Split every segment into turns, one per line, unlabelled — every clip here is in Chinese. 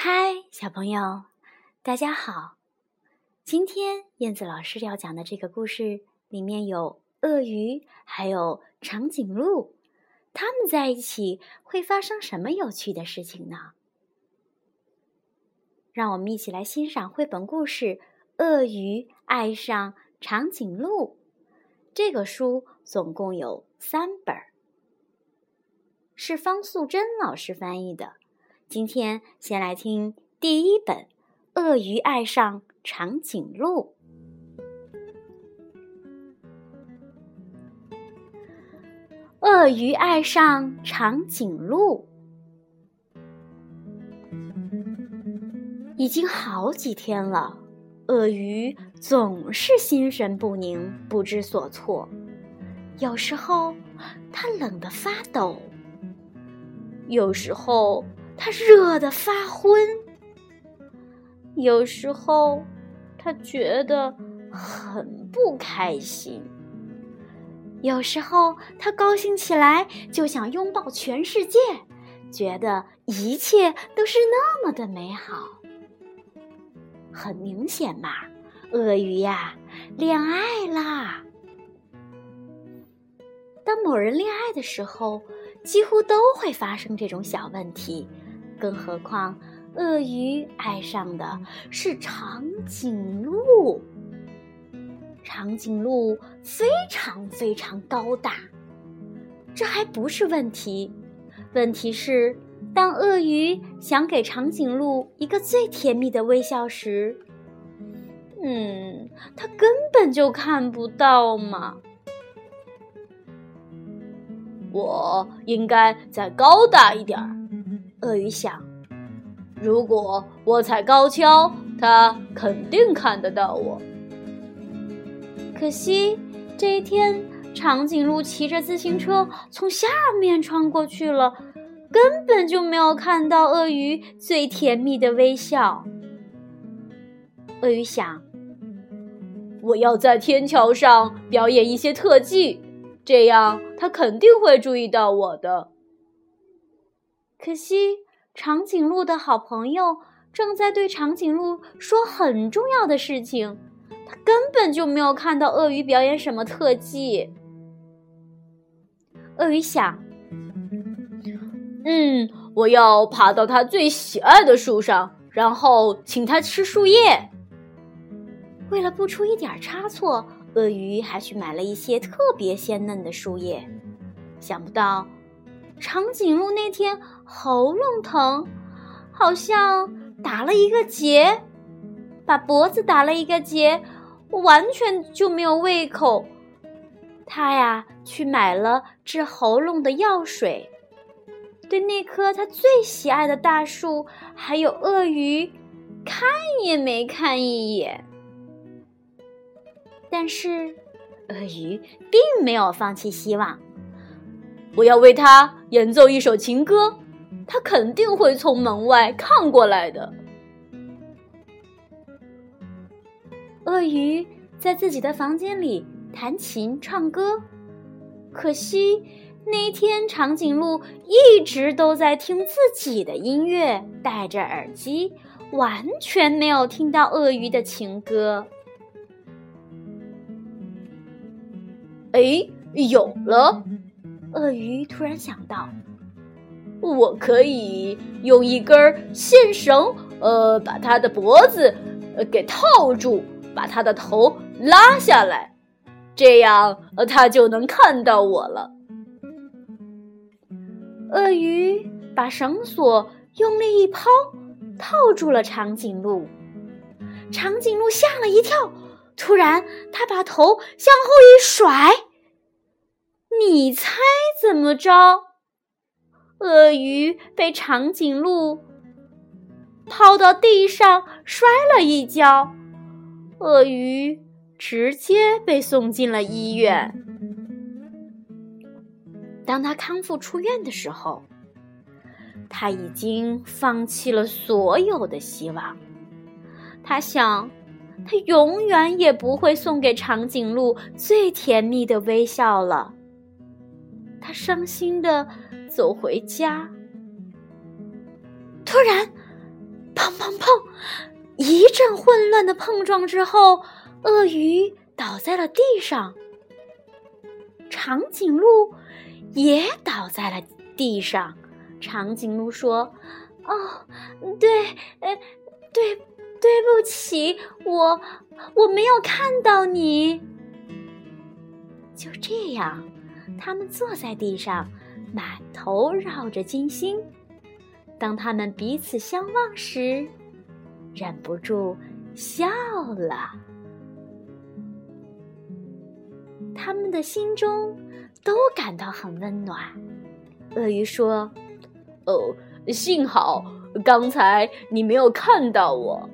嗨，小朋友，大家好！今天燕子老师要讲的这个故事里面有鳄鱼，还有长颈鹿，他们在一起会发生什么有趣的事情呢？让我们一起来欣赏绘本故事《鳄鱼爱上长颈鹿》。这个书总共有三本，是方素珍老师翻译的。今天先来听第一本《鳄鱼爱上长颈鹿》。鳄鱼爱上长颈鹿，已经好几天了，鳄鱼总是心神不宁、不知所措。有时候，它冷得发抖；有时候，他热得发昏，有时候他觉得很不开心，有时候他高兴起来就想拥抱全世界，觉得一切都是那么的美好。很明显嘛，鳄鱼呀，恋爱啦！当某人恋爱的时候，几乎都会发生这种小问题。更何况，鳄鱼爱上的是长颈鹿。长颈鹿非常非常高大，这还不是问题。问题是，当鳄鱼想给长颈鹿一个最甜蜜的微笑时，嗯，它根本就看不到嘛。
我应该再高大一点儿。鳄鱼想：“如果我踩高跷，它肯定看得到我。”
可惜这一天，长颈鹿骑着自行车从下面穿过去了，根本就没有看到鳄鱼最甜蜜的微笑。鳄鱼想：“
我要在天桥上表演一些特技，这样它肯定会注意到我的。”
可惜，长颈鹿的好朋友正在对长颈鹿说很重要的事情，他根本就没有看到鳄鱼表演什么特技。鳄鱼想：“
嗯，我要爬到它最喜爱的树上，然后请它吃树叶。”
为了不出一点差错，鳄鱼还去买了一些特别鲜嫩的树叶。想不到。长颈鹿那天喉咙疼，好像打了一个结，把脖子打了一个结，完全就没有胃口。他呀去买了治喉咙的药水，对那棵他最喜爱的大树还有鳄鱼，看也没看一眼。但是，鳄鱼并没有放弃希望。
我要为他演奏一首情歌，他肯定会从门外看过来的。
鳄鱼在自己的房间里弹琴唱歌，可惜那一天长颈鹿一直都在听自己的音乐，戴着耳机，完全没有听到鳄鱼的情歌。
哎，有了！
鳄鱼突然想到，
我可以用一根线绳，呃，把它的脖子，呃，给套住，把它的头拉下来，这样，呃，它就能看到我了。
鳄鱼把绳索用力一抛，套住了长颈鹿。长颈鹿吓了一跳，突然，它把头向后一甩。你猜怎么着？鳄鱼被长颈鹿抛到地上摔了一跤，鳄鱼直接被送进了医院。当他康复出院的时候，他已经放弃了所有的希望。他想，他永远也不会送给长颈鹿最甜蜜的微笑了。他伤心的走回家，突然，砰砰砰！一阵混乱的碰撞之后，鳄鱼倒在了地上，长颈鹿也倒在了地上。长颈鹿说：“哦，对，呃，对，对不起，我我没有看到你。”就这样，他们坐在地上，满头绕着金星。当他们彼此相望时，忍不住笑了，他们的心中都感到很温暖。鳄鱼说：“
哦，幸好刚才你没有看到我。”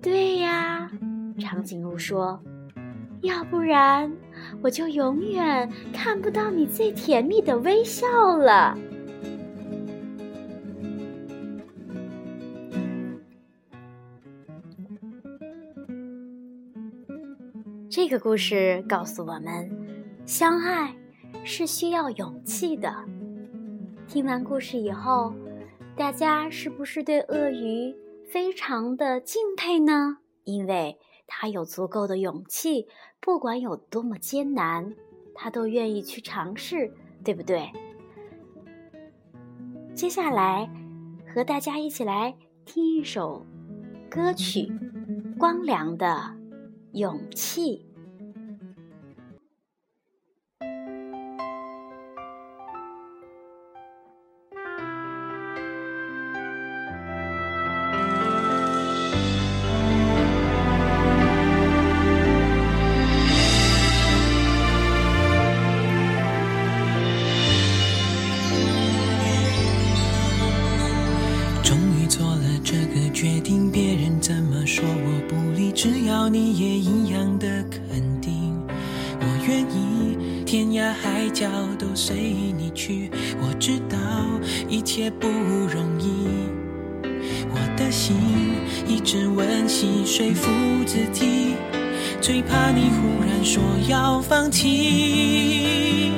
对呀，长颈鹿说：“要不然我就永远看不到你最甜蜜的微笑了。”这个故事告诉我们，相爱是需要勇气的。听完故事以后，大家是不是对鳄鱼非常的敬佩呢？因为它有足够的勇气，不管有多么艰难，他都愿意去尝试，对不对？接下来，和大家一起来听一首歌曲《光良的》。勇气。
都随你去。我知道一切不容易，我的心一直温习说服自己，最怕你忽然说要放弃。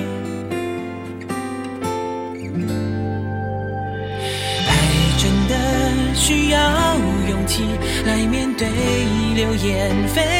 爱真的需要勇气来面对。流言蜚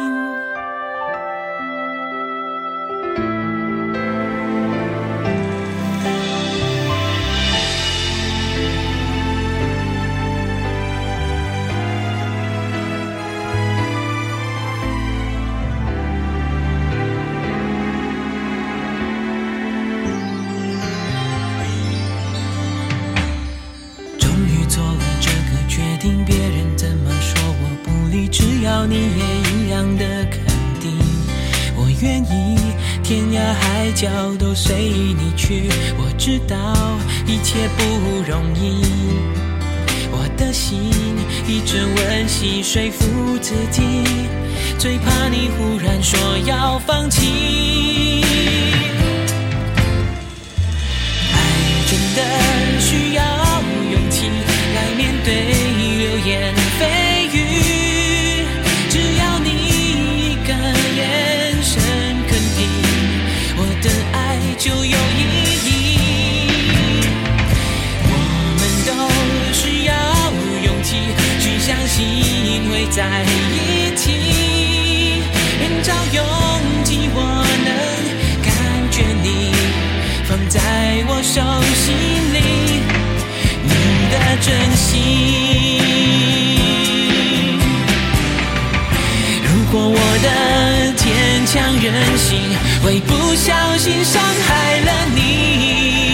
只要你也一样的肯定，我愿意天涯海角都随你去。我知道一切不容易，我的心一直温习说服自己，最怕你忽然说要放弃。在一起。人潮拥挤，我能感觉你放在我手心里，你的真心。如果我的坚强任性。会不小心伤害了你，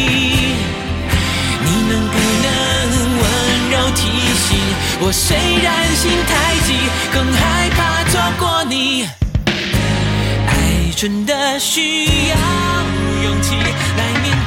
我？虽然心太急，更害怕错过你。爱真的需要勇气来面对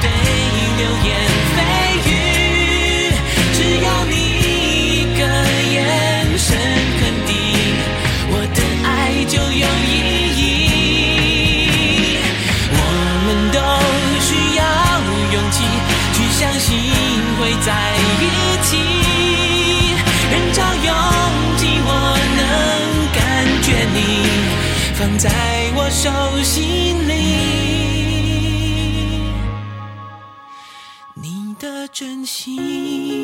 放在我手心里，你的真心。